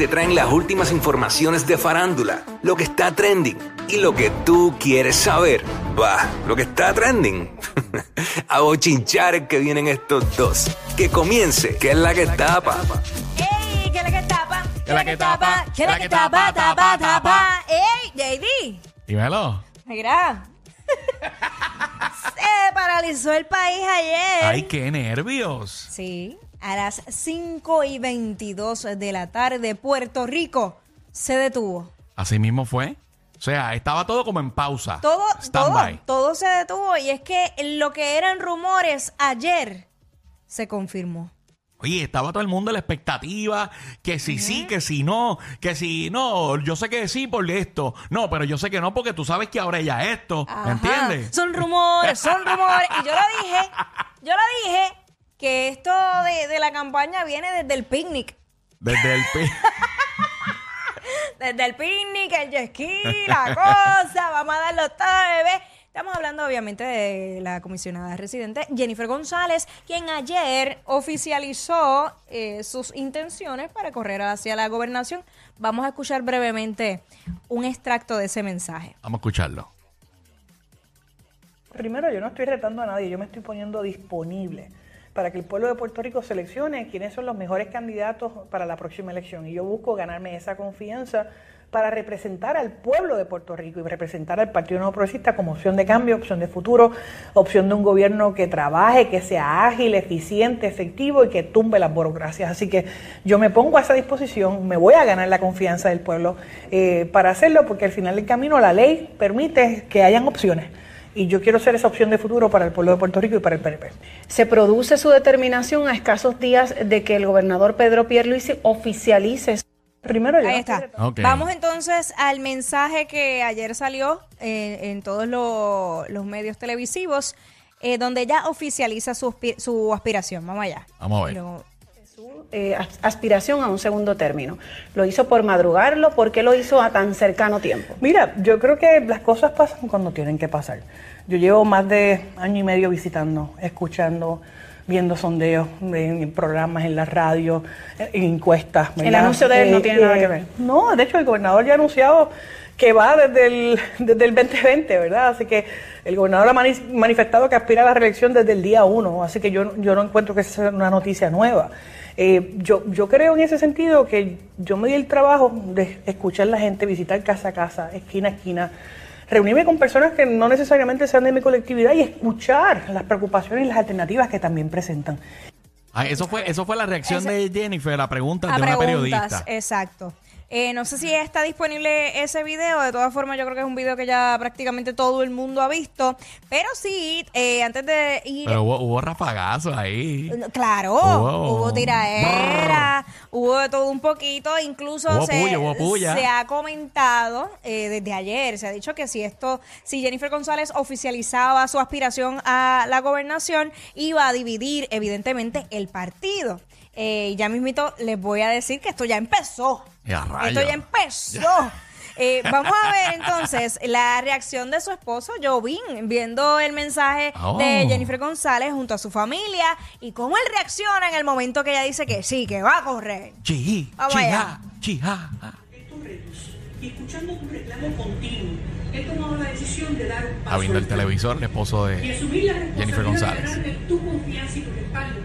Te traen las últimas informaciones de farándula, lo que está trending y lo que tú quieres saber. Va, lo que está trending. A bochinchar que vienen estos dos. Que comience, que es la que tapa. ¡Ey! ¿Qué es la que tapa? ¿Qué es la que tapa? ¿Qué es la que tapa? Tapa, tapa. ¡Ey, JD! Dímelo. Mira. Se paralizó el país ayer. Ay, qué nervios. Sí, a las 5 y 22 de la tarde, Puerto Rico se detuvo. Así mismo fue. O sea, estaba todo como en pausa. Todo, todo, todo se detuvo y es que lo que eran rumores ayer se confirmó. Oye, estaba todo el mundo en la expectativa, que si sí, que si no, que si no, yo sé que sí por esto, no, pero yo sé que no porque tú sabes que ahora ella esto, ¿me entiendes? Son rumores, son rumores. Y yo lo dije, yo lo dije, que esto de, de la campaña viene desde el picnic. Desde el pi- Desde el picnic, el jet ski, la cosa, vamos a darlo todo, bebé. Estamos hablando obviamente de la comisionada residente Jennifer González, quien ayer oficializó eh, sus intenciones para correr hacia la gobernación. Vamos a escuchar brevemente un extracto de ese mensaje. Vamos a escucharlo. Primero, yo no estoy retando a nadie, yo me estoy poniendo disponible para que el pueblo de Puerto Rico seleccione quiénes son los mejores candidatos para la próxima elección. Y yo busco ganarme esa confianza para representar al pueblo de Puerto Rico y representar al Partido Nuevo Progresista como opción de cambio, opción de futuro, opción de un gobierno que trabaje, que sea ágil, eficiente, efectivo y que tumbe las burocracias. Así que yo me pongo a esa disposición, me voy a ganar la confianza del pueblo eh, para hacerlo, porque al final del camino la ley permite que hayan opciones. Y yo quiero ser esa opción de futuro para el pueblo de Puerto Rico y para el PNP. Se produce su determinación a escasos días de que el gobernador Pedro Pierluisi oficialice su Primero, yo Ahí está. Vamos entonces al mensaje que ayer salió eh, en todos lo- los medios televisivos, eh, donde ella oficializa su, su aspiración. Vamos allá. Vamos a ver. Eh, as- aspiración a un segundo término. ¿Lo hizo por madrugarlo? ¿Por qué lo hizo a tan cercano tiempo? Mira, yo creo que las cosas pasan cuando tienen que pasar. Yo llevo más de año y medio visitando, escuchando, viendo sondeos en programas, en la radio, en encuestas. El ¿verdad? anuncio de él no tiene nada que ver. No, de hecho el gobernador ya ha anunciado que va desde el, desde el 2020, ¿verdad? Así que el gobernador ha mani- manifestado que aspira a la reelección desde el día uno, así que yo, yo no encuentro que sea una noticia nueva. Eh, yo, yo creo en ese sentido que yo me di el trabajo de escuchar a la gente, visitar casa a casa, esquina a esquina, reunirme con personas que no necesariamente sean de mi colectividad y escuchar las preocupaciones y las alternativas que también presentan. Ah, eso fue, eso fue la reacción Ese- de Jennifer a preguntas a de una preguntas, periodista. Exacto. Eh, no sé si está disponible ese video, de todas formas yo creo que es un video que ya prácticamente todo el mundo ha visto, pero sí, eh, antes de ir... Pero hubo, hubo rafagazos ahí. Claro, Wow. hubo tiraera, hubo de todo un poquito, incluso Hubo se, puya, hubo puya. se ha comentado eh, desde ayer, se ha dicho que si esto, si Jennifer González oficializaba su aspiración a la gobernación, iba a dividir evidentemente el partido. Eh, ya mismito les voy a decir que esto ya empezó. Esto ya empezó. Eh, vamos a ver entonces la reacción de su esposo Jovín viendo el mensaje Oh. de Jennifer González junto a su familia y cómo él reacciona en el momento que ella dice que sí, que va a correr. Chi, Vamos allá. ja. estos retos y escuchando tu reclamo continuo, he tomado la decisión de dar un paso Está viendo el televisor, el esposo y de asumir la responsabilidad Jennifer González. de tu confianza y tu respaldo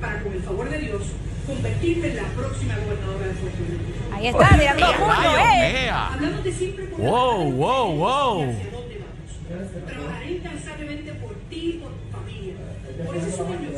para, con el favor de Dios, convertirme en la próxima gobernadora de Puerto Rico. Ahí está, tirando ¡Ea, puño, rayos, eh. ea! Hablándote siempre la Wow, wow, wow. hacia dónde vamos. Trabajaré incansablemente por ti y por tu familia, por ese sueño.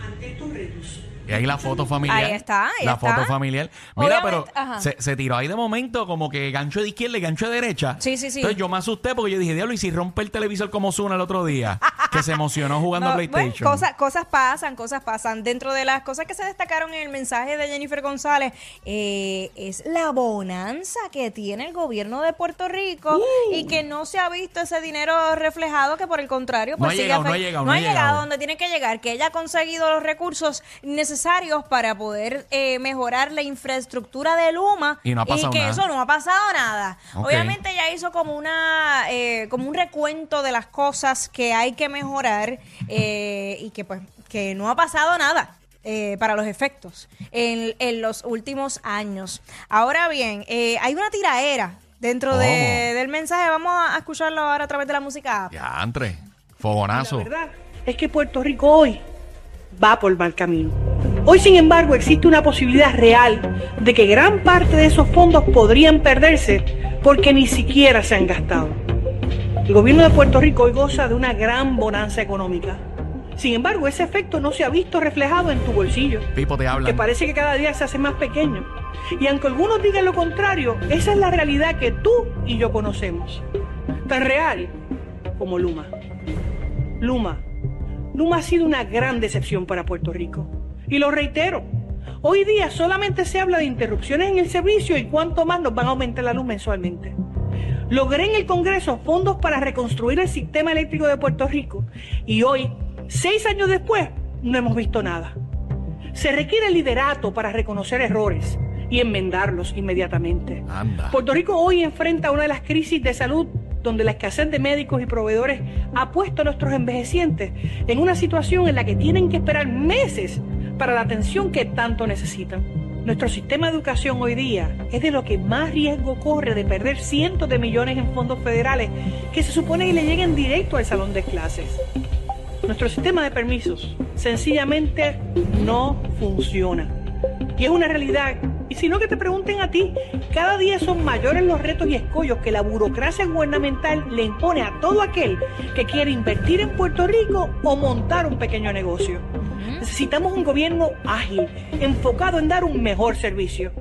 Ante estos retos, Y ahí la foto familiar. Ahí está, ahí La está. foto familiar. Mira, pero ajá. se, se tiró ahí de momento como que gancho de izquierda y gancho de derecha. Sí, sí, sí. Entonces yo me asusté porque yo dije, diablo, ¿y si rompe el televisor como Zuna el otro día? que se emocionó jugando No, a bueno, PlayStation. cosas, cosas pasan, cosas pasan. Dentro de las cosas que se destacaron en el mensaje de Jennifer González eh, es la bonanza que tiene el gobierno de Puerto Rico Uh. y que no se ha visto ese dinero reflejado, que por el contrario, No pues ha sigue llegado, no ha llegado, no no ha llegado. donde tiene que llegar, que ella ha conseguido los recursos necesarios para poder eh, mejorar la infraestructura de Luma Y no ha pasado que nada. eso no ha pasado nada. Obviamente ella hizo como una eh, como un recuento de las cosas que hay que mejorar eh, y que pues que no ha pasado nada. eh, para los efectos en, en los últimos años. Ahora bien, eh, hay una tiraera dentro de- del mensaje. Vamos a escucharlo ahora a través de la música. Ya, entre. Fogonazo. La verdad es que Puerto Rico hoy va por mal camino. Hoy, sin embargo, existe una posibilidad real de que gran parte de esos fondos podrían perderse porque ni siquiera se han gastado. El gobierno de Puerto Rico hoy goza de una gran bonanza económica. Sin embargo, ese efecto no se ha visto reflejado en tu bolsillo, Pipo te habla. que parece que cada día se hace más pequeño. Y aunque algunos digan lo contrario, esa es la realidad que tú y yo conocemos. Tan real como Luma. Luma. Luma ha sido una gran decepción para Puerto Rico. Y lo reitero, hoy día solamente se habla de interrupciones en el servicio y cuánto más nos van a aumentar la luz mensualmente. Logré en el Congreso fondos para reconstruir el sistema eléctrico de Puerto Rico y hoy, seis años después, no hemos visto nada. Se requiere liderato para reconocer errores y enmendarlos inmediatamente. Anda. Puerto Rico hoy enfrenta una de las crisis de salud donde la escasez de médicos y proveedores ha puesto a nuestros envejecientes en una situación en la que tienen que esperar meses para la atención que tanto necesitan. Nuestro sistema de educación hoy día es de lo que más riesgo corre de perder cientos de millones en fondos federales que se supone que le lleguen directo al salón de clases. Nuestro sistema de permisos sencillamente no funciona. Y es una realidad. Y si no que te pregunten a ti, cada día son mayores los retos y escollos que la burocracia gubernamental le impone a todo aquel que quiere invertir en Puerto Rico o montar un pequeño negocio. Necesitamos un gobierno ágil, enfocado en dar un mejor servicio.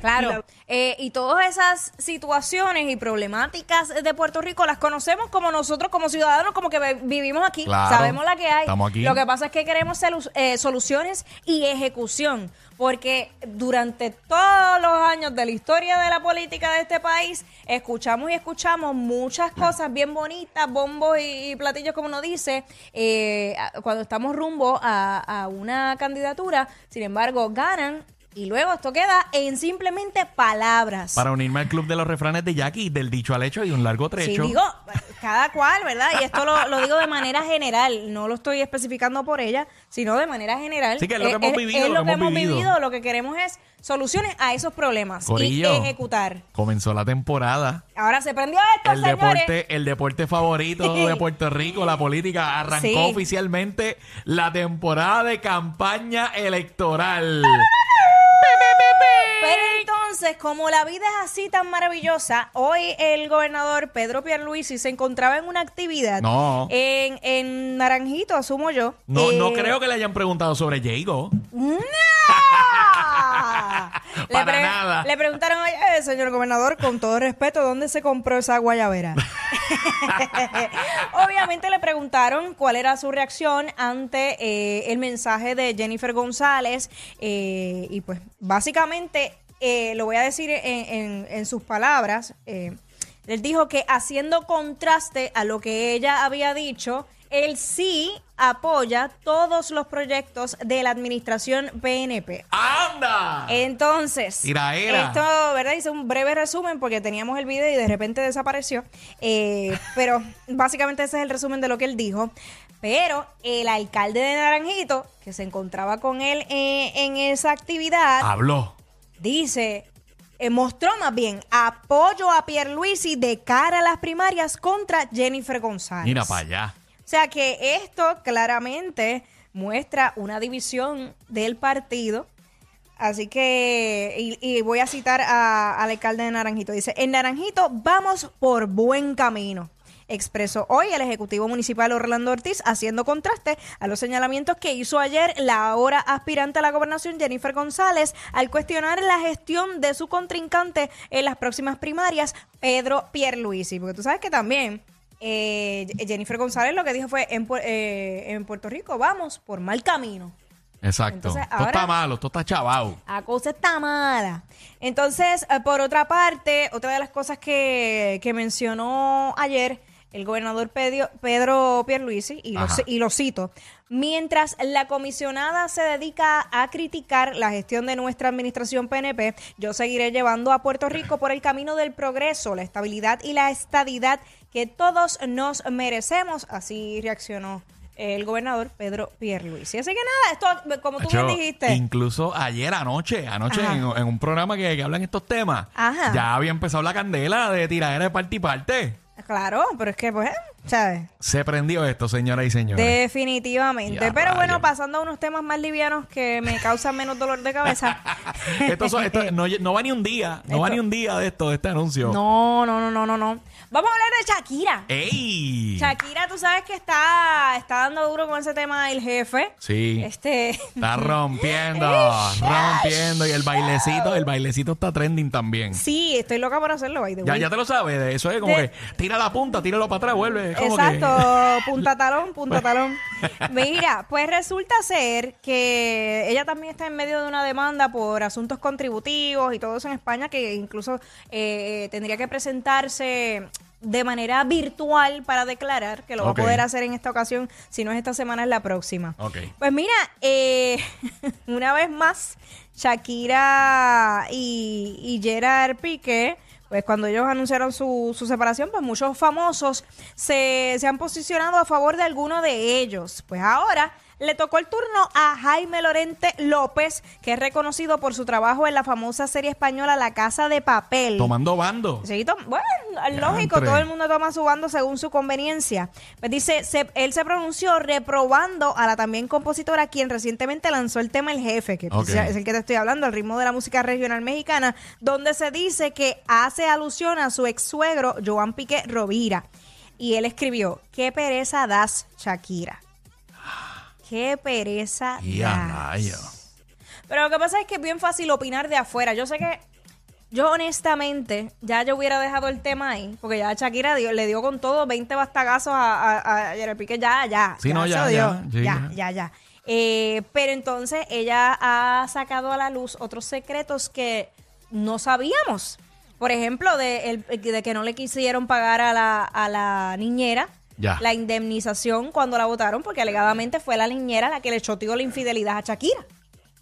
Claro. Eh, y todas esas situaciones y problemáticas de Puerto Rico las conocemos como nosotros, como ciudadanos, como que vivimos aquí. Claro. Sabemos la que hay. Estamos aquí. Lo que pasa es que queremos solu- eh, soluciones y ejecución. Porque durante todos los años de la historia de la política de este país, escuchamos y escuchamos muchas cosas bien bonitas, bombos y, platillos, como uno dice, eh, cuando estamos rumbo a una candidatura. Sin embargo, ganan y luego esto queda en simplemente palabras. Para unirme al club de los refranes de Jackie, del dicho al hecho y un largo Sí, trecho. digo, cada cual, ¿verdad? Y esto lo, lo digo de manera general, no lo estoy especificando por ella, sino de manera general. Sí, que es lo que hemos vivido, es lo que hemos vivido. Lo que queremos es soluciones a esos problemas Corillo, y ejecutar. Comenzó la temporada. Ahora se prendió esto, El señores. deporte, el deporte favorito de Puerto Rico, la política, arrancó Sí. oficialmente la temporada de campaña electoral. Entonces, como la vida es así tan maravillosa, hoy el gobernador Pedro Pierluisi se encontraba en una actividad No. en, en Naranjito, asumo yo. No, no Eh, creo que le hayan preguntado sobre Jago. ¡No! Para nada. Le preguntaron, oye, eh, señor gobernador, con todo respeto, ¿dónde se compró esa guayabera? Obviamente le preguntaron cuál era su reacción ante eh, el mensaje de Jennifer González eh, y pues básicamente eh, lo voy a decir en, en- en sus palabras. eh, él dijo que haciendo contraste a lo que ella había dicho, él sí apoya todos los proyectos de la administración PNP. ¡Anda! Entonces, Tiraera. esto, ¿verdad? Hice un breve resumen porque teníamos el video y de repente desapareció. Eh, pero básicamente ese es el resumen de lo que él dijo. Pero el alcalde de Naranjito, que se encontraba con él eh, en esa actividad, Habló. Dice, eh, mostró más bien apoyo a Pierluisi de cara a las primarias contra Jennifer González. Mira para allá. O sea que esto claramente muestra una división del partido. Así que, y, y voy a citar a- al alcalde de Naranjito. Dice, en Naranjito vamos por buen camino. Expresó hoy el Ejecutivo Municipal Orlando Ortiz, haciendo contraste a los señalamientos que hizo ayer la ahora aspirante a la gobernación Jennifer González al cuestionar la gestión de su contrincante en las próximas primarias, Pedro Pierluisi. Porque tú sabes que también eh, Jennifer González lo que dijo fue en, eh, en Puerto Rico vamos por mal camino. Exacto. Entonces, Esto ahora- está malo, esto está chavado. La cosa está mala. Entonces, eh, por otra parte, otra de las cosas que, que mencionó ayer el gobernador Pedro, Pedro Pierluisi, y lo, y cito, mientras la comisionada se dedica a criticar la gestión de nuestra administración PNP, yo seguiré llevando a Puerto Rico por el camino del progreso, la estabilidad y la estadidad que todos nos merecemos. Así reaccionó el gobernador Pedro Pierluisi. Así que nada, esto, como tú bien Hacho, dijiste. Incluso ayer anoche, anoche en, en un programa que, que hablan estos temas, Ajá. ya había empezado la candela de tiradera de parte y parte. Claro, pero es que, pues, ¿sabes? Se prendió esto, señoras y señores. Definitivamente. Ya, Pero bueno, pasando a unos temas más livianos que me causan menos dolor de cabeza. Esto son- esto no, no va ni un día, no va ni un día de esto, de este anuncio. No, no, no, no, no, no. Vamos a hablar de Shakira. ¡Ey! Shakira, tú sabes que está, está dando duro con ese tema del jefe. Sí. Este. Está rompiendo, rompiendo. Y el bailecito, el bailecito está trending también. Sí, estoy loca por hacerlo, by the Ya, way. ya te lo sabes, eso es como De- que tira la punta, tíralo para atrás, vuelve. como que- Exacto, punta talón, punta talón. Mira, pues resulta ser que ella también está en medio de una demanda por asuntos contributivos y todo eso en España, que incluso eh, tendría que presentarse de manera virtual para declarar, que lo va a poder hacer en esta ocasión, si no es esta semana, es la próxima. Ok. Pues mira, eh, una vez más, Shakira y, y Gerard Piqué, pues cuando ellos anunciaron su, su separación, pues muchos famosos se, se han posicionado a favor de alguno de ellos. Pues ahora le tocó el turno a Jaime Lorente López, que es reconocido por su trabajo en la famosa serie española La Casa de Papel. Tomando bando. Sí, tom- bueno, lógico, todo el mundo toma su bando según su conveniencia. Pues dice, se- él se pronunció reprobando a la también compositora quien recientemente lanzó el tema El Jefe, que es el que te estoy hablando, el ritmo de la música regional mexicana, donde se dice que hace alusión a su ex suegro, Joan Piqué Rovira. Y él escribió, qué pereza das, Shakira. Qué pereza Y a das. rayo. Pero lo que pasa es que es bien fácil opinar de afuera. Yo sé que yo honestamente ya yo hubiera dejado el tema ahí, porque ya Shakira dio- le dio con todo 20 bastagazos a, a, a Gerard Piqué, ya, ya. Sí, no, ya, dio. ya, sí, ya, ya. ya, ya. Eh, pero entonces ella ha sacado a la luz otros secretos que no sabíamos. Por ejemplo, de, el- de que no le quisieron pagar a la, a la niñera Ya. la indemnización cuando la votaron, porque alegadamente fue la niñera la que le choteó la infidelidad a Shakira.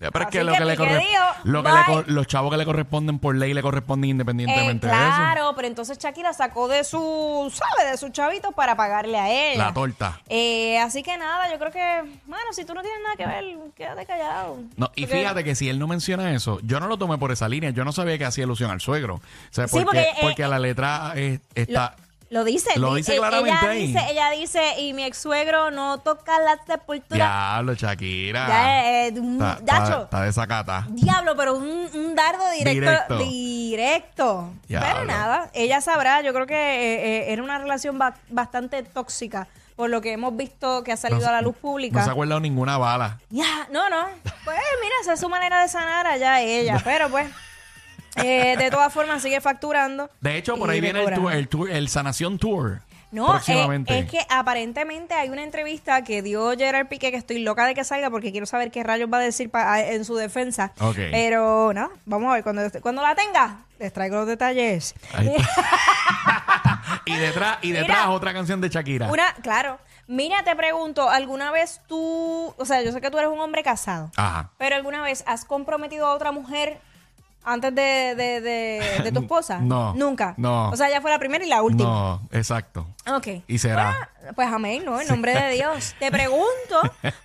Ya, Pero es Así que, lo que que, le corre- dijo, lo que le bye. cor- los chavos que le corresponden por ley le corresponden Eh, independientemente de eso. claro, pero entonces Shakira sacó de su, ¿sabe? De su chavito para pagarle a ella. La torta. Eh, así que nada, yo creo que, bueno, si tú no tienes nada que ver, quédate callado. No, y Porque- fíjate que si él no menciona eso, yo no lo tomé por esa línea. Yo no sabía que hacía alusión al suegro. O sea, Sí, porque, porque, eh, a la letra eh, está. Lo dice. Lo di- dice eh, claramente ella ahí. Dice, ella dice, y mi ex suegro no toca la sepultura. Diablo, Shakira. Ya, eh, un- Yacho. está, está desacata. Diablo, pero un, un dardo directo. Directo. Directo. Diablo. Pero nada, ella sabrá. Yo creo que eh, eh, era una relación ba- bastante tóxica, por lo que hemos visto que ha salido a la luz pública. No se ha guardado ninguna bala. Ya, no, no. Pues mira, esa es su manera de sanar allá ella. Pero pues, eh, de todas formas sigue facturando. De hecho, por ahí viene el tour, el tour, el Sanación Tour. No, próximamente. eh, es que aparentemente hay una entrevista que dio Gerard Piqué que estoy loca de que salga porque quiero saber qué rayos va a decir pa- en su defensa. Pero no, vamos a ver cuando, cuando la tenga. Les traigo los detalles. Y detrás, y detrás Mira. otra canción de Shakira. Una, claro. Mira, te pregunto, ¿alguna vez tú, o sea, yo sé que tú eres un hombre casado, Ajá. pero ¿alguna vez has comprometido a otra mujer antes de, de, de- de tu esposa? No. Nunca. No. O sea, ya fue la primera y la última. No, exacto. Ok. Y será. Bueno, pues amén, ¿no? En nombre de Dios. Te pregunto,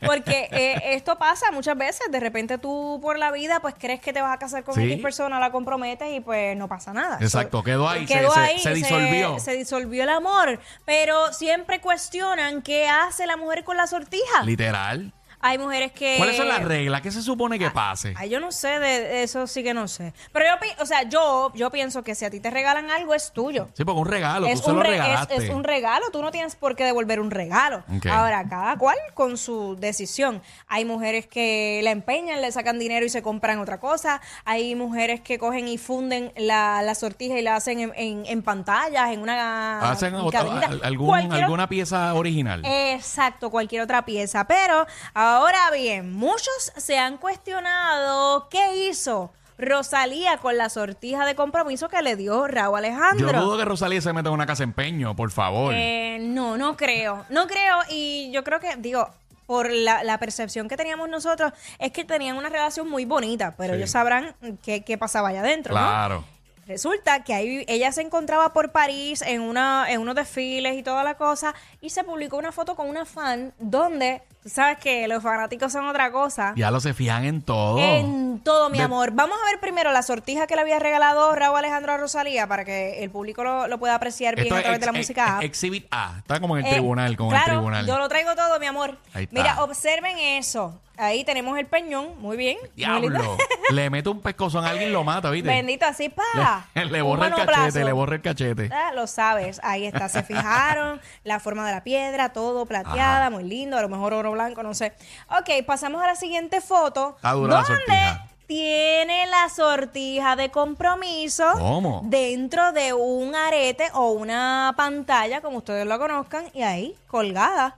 porque eh, esto pasa muchas veces. De repente tú por la vida, pues crees que te vas a casar con Sí. X persona, la comprometes y pues no pasa nada. Exacto, quedó ahí, Quedó se- ahí, se disolvió. Se, disolvió el amor. Pero siempre cuestionan qué hace la mujer con la sortija. Literal. Hay mujeres que... ¿Cuáles son las reglas? ¿Qué se supone que pase? Ay, yo no sé, de eso sí que no sé. Pero yo, pi- o sea, yo, yo pienso que si a ti te regalan algo es tuyo. Sí, porque un regalo, es, tú se un lo re- es- regalaste. es un regalo, tú no tienes por qué devolver un regalo. Ok. Ahora, cada cual con su decisión. Hay mujeres que la empeñan, le sacan dinero y se compran otra cosa. Hay mujeres que cogen y funden la, la sortija y la hacen en, en- en pantallas, en una Hacen otra- cadenita. al- algún- Cualquier alguna pieza original. Exacto, cualquier otra pieza. Pero ahora bien, muchos se han cuestionado qué hizo Rosalía con la sortija de compromiso que le dio Raúl Alejandro. Yo dudo que Rosalía se meta en una casa empeño, por favor. Eh, no, no creo. No creo y yo creo que, digo, por la, la percepción que teníamos nosotros, es que tenían una relación muy bonita, pero Sí. ellos sabrán qué, qué pasaba allá adentro. ¿no? claro. Resulta que ahí ella se encontraba por París en, una, en unos desfiles y toda la cosa y se publicó una foto con una fan donde, tú sabes que los fanáticos son otra cosa. Ya lo se fijan en todo. En todo, mi De- amor. Vamos a ver primero la sortija que le había regalado Raúl Alejandro a Rosalía para que el público lo, lo pueda apreciar bien a través de la música. ex- Exhibit A. Está como en el Eh, tribunal, como claro, en el tribunal. Yo lo traigo todo, mi amor. Ahí está. Mira, observen eso. Ahí tenemos el peñón. Muy bien. Diablo. le mete un pescozón a alguien y lo mata, ¿viste? Bendito así, pa. Le, le borra el cachete, le borra el cachete. Ah, lo sabes, ahí está, se fijaron, la forma de la piedra, todo plateada, Ajá. muy lindo, a lo mejor oro blanco, no sé. Ok, pasamos a la siguiente foto. Está dura la donde sortija. tiene la sortija de compromiso ¿Cómo? dentro de un arete o una pantalla, como ustedes lo conozcan, y ahí, colgada.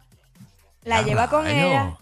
La ¡Ya lleva con ella.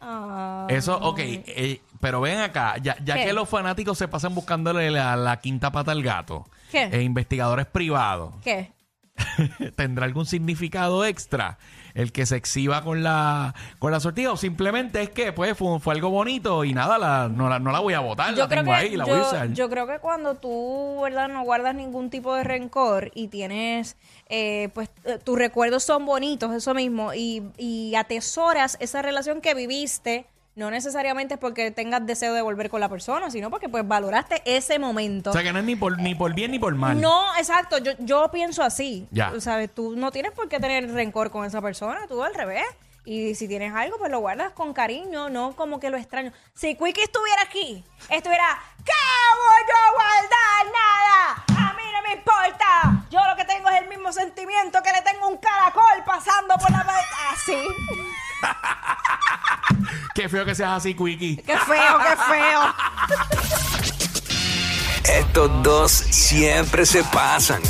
Ah. Eso, ok, eh, pero ven acá, ya, ya ¿Qué? que los fanáticos se pasan buscándole la, la quinta pata al gato, ¿Qué? e investigadores privados, ¿Qué? ¿tendrá algún significado extra el que se exhiba con la con la sortija o simplemente es que pues fue, fue algo bonito y nada, la, no, la, no la voy a botar, la tengo ahí, la voy a yo, usar? yo creo que cuando tú, ¿verdad? No guardas ningún tipo de rencor y tienes, eh, pues, eh, tus recuerdos son bonitos, eso mismo, y, y atesoras esa relación que viviste, no necesariamente es porque tengas deseo de volver con la persona, sino porque, pues, valoraste ese momento. o sea que no es ni por, ni por bien ni por mal. No, exacto, yo, yo pienso así. Ya. Tú sabes, tú no tienes por qué tener rencor con esa persona, tú al revés. Y si tienes algo, pues lo guardas con cariño, no como que lo extraño. Si Quickie estuviera aquí, estuviera, ¿qué voy yo a guardar? Nada. A mí no me importa. Yo lo que tengo es el mismo sentimiento que le tengo un caracol pasando por la... Así. Qué feo que seas así, Quickie. Qué feo, qué feo. Estos dos siempre se pasan.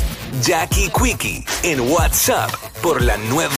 Jackie Quickie en WhatsApp por la nueva